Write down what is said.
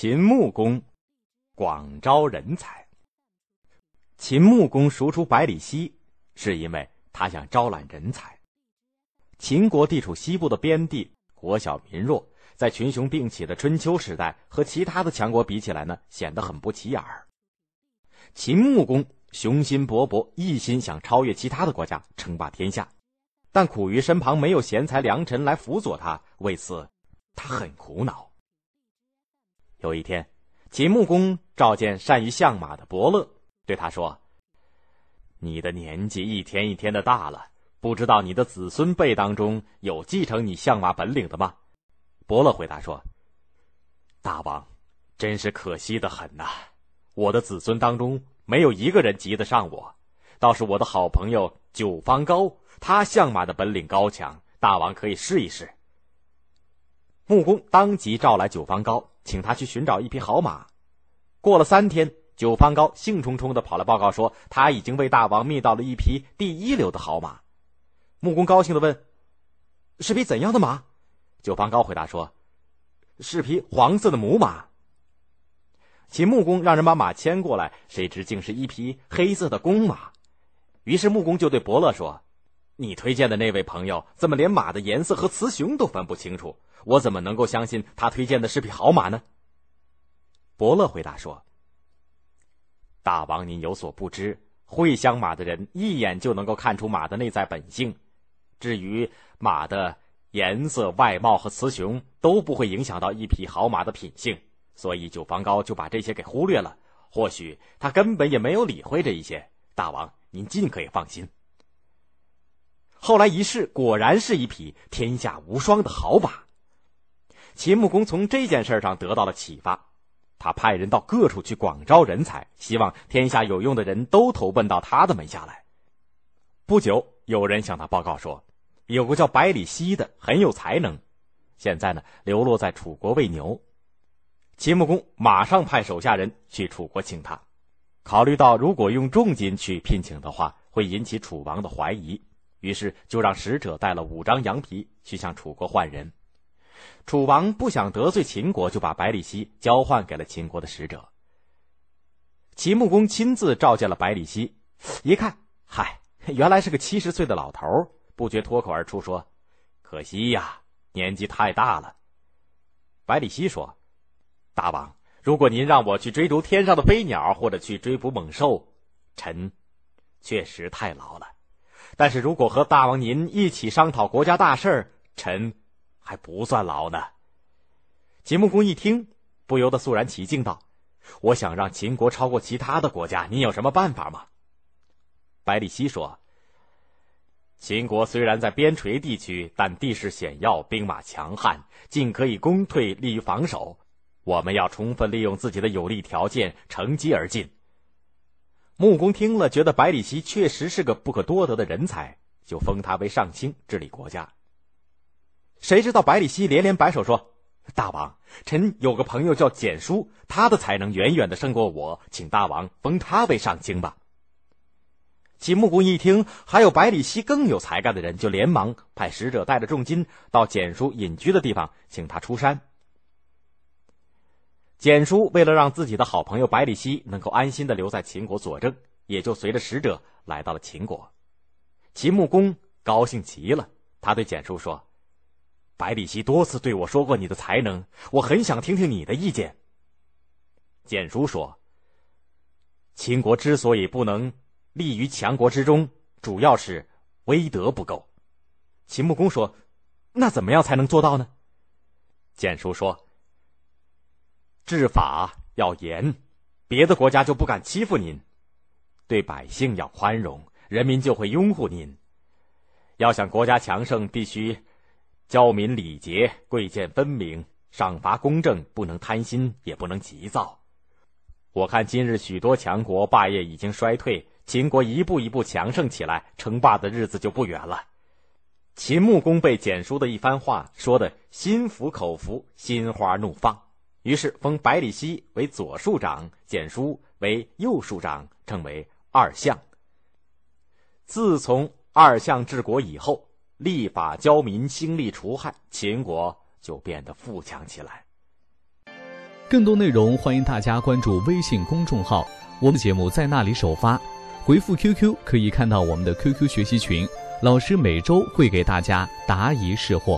秦穆公广招人才。秦穆公赎出百里奚，是因为他想招揽人才。秦国地处西部的边地，国小民弱，在群雄并起的春秋时代，和其他的强国比起来呢，显得很不起眼儿。秦穆公雄心勃勃，一心想超越其他的国家，称霸天下，但苦于身旁没有贤才良臣来辅佐他，为此他很苦恼。有一天，秦穆公召见善于相马的伯乐，对他说：“你的年纪一天一天的大了，不知道你的子孙辈当中有继承你相马本领的吗？”伯乐回答说：“大王，真是可惜的很呐！我的子孙当中没有一个人及得上我，倒是我的好朋友九方高，他相马的本领高强，大王可以试一试。”穆公当即召来九方高。请他去寻找一匹好马。过了三天，九方高兴冲冲的跑来报告说，他已经为大王觅到了一匹第一流的好马。穆公高兴的问：“是匹怎样的马？”九方高回答说：“是匹黄色的母马。”秦穆公让人把马牵过来，谁知竟是一匹黑色的公马。于是穆公就对伯乐说：“你推荐的那位朋友怎么连马的颜色和雌雄都分不清楚？”我怎么能够相信他推荐的是匹好马呢？伯乐回答说：“大王，您有所不知，会相马的人一眼就能够看出马的内在本性。至于马的颜色、外貌和雌雄，都不会影响到一匹好马的品性。所以九方高就把这些给忽略了。或许他根本也没有理会这一些。大王，您尽可以放心。后来一试，果然是一匹天下无双的好马。”秦穆公从这件事上得到了启发，他派人到各处去广招人才，希望天下有用的人都投奔到他的门下来。不久，有人向他报告说，有个叫百里奚的很有才能，现在呢流落在楚国喂牛。秦穆公马上派手下人去楚国请他，考虑到如果用重金去聘请的话，会引起楚王的怀疑，于是就让使者带了五张羊皮去向楚国换人。楚王不想得罪秦国，就把百里奚交换给了秦国的使者。秦穆公亲自召见了百里奚，一看，嗨，原来是个七十岁的老头，不觉脱口而出说：“可惜呀，年纪太大了。”百里奚说：“大王，如果您让我去追逐天上的飞鸟，或者去追捕猛兽，臣确实太老了。但是如果和大王您一起商讨国家大事儿，臣……”还不算老呢。秦穆公一听，不由得肃然起敬道：“我想让秦国超过其他的国家，您有什么办法吗？”百里奚说：“秦国虽然在边陲地区，但地势险要，兵马强悍，尽可以攻退，利于防守。我们要充分利用自己的有利条件，乘机而进。”穆公听了，觉得百里奚确实是个不可多得的人才，就封他为上卿，治理国家。谁知道百里奚连连摆手说：“大王，臣有个朋友叫简叔，他的才能远远的胜过我，请大王封他为上卿吧。”秦穆公一听还有百里奚更有才干的人，就连忙派使者带着重金到简叔隐居的地方，请他出山。简叔为了让自己的好朋友百里奚能够安心的留在秦国佐证，也就随着使者来到了秦国。秦穆公高兴极了，他对简叔说。百里奚多次对我说过你的才能，我很想听听你的意见。简叔说：“秦国之所以不能立于强国之中，主要是威德不够。”秦穆公说：“那怎么样才能做到呢？”简叔说：“治法要严，别的国家就不敢欺负您；对百姓要宽容，人民就会拥护您。要想国家强盛，必须。”教民礼节，贵贱分明，赏罚公正，不能贪心，也不能急躁。我看今日许多强国霸业已经衰退，秦国一步一步强盛起来，称霸的日子就不远了。秦穆公被简叔的一番话说的心服口服，心花怒放，于是封百里奚为左庶长，简叔为右庶长，称为二相。自从二相治国以后。立法教民，兴利除害，秦国就变得富强起来。更多内容欢迎大家关注微信公众号，我们节目在那里首发。回复 QQ 可以看到我们的 QQ 学习群，老师每周会给大家答疑释惑。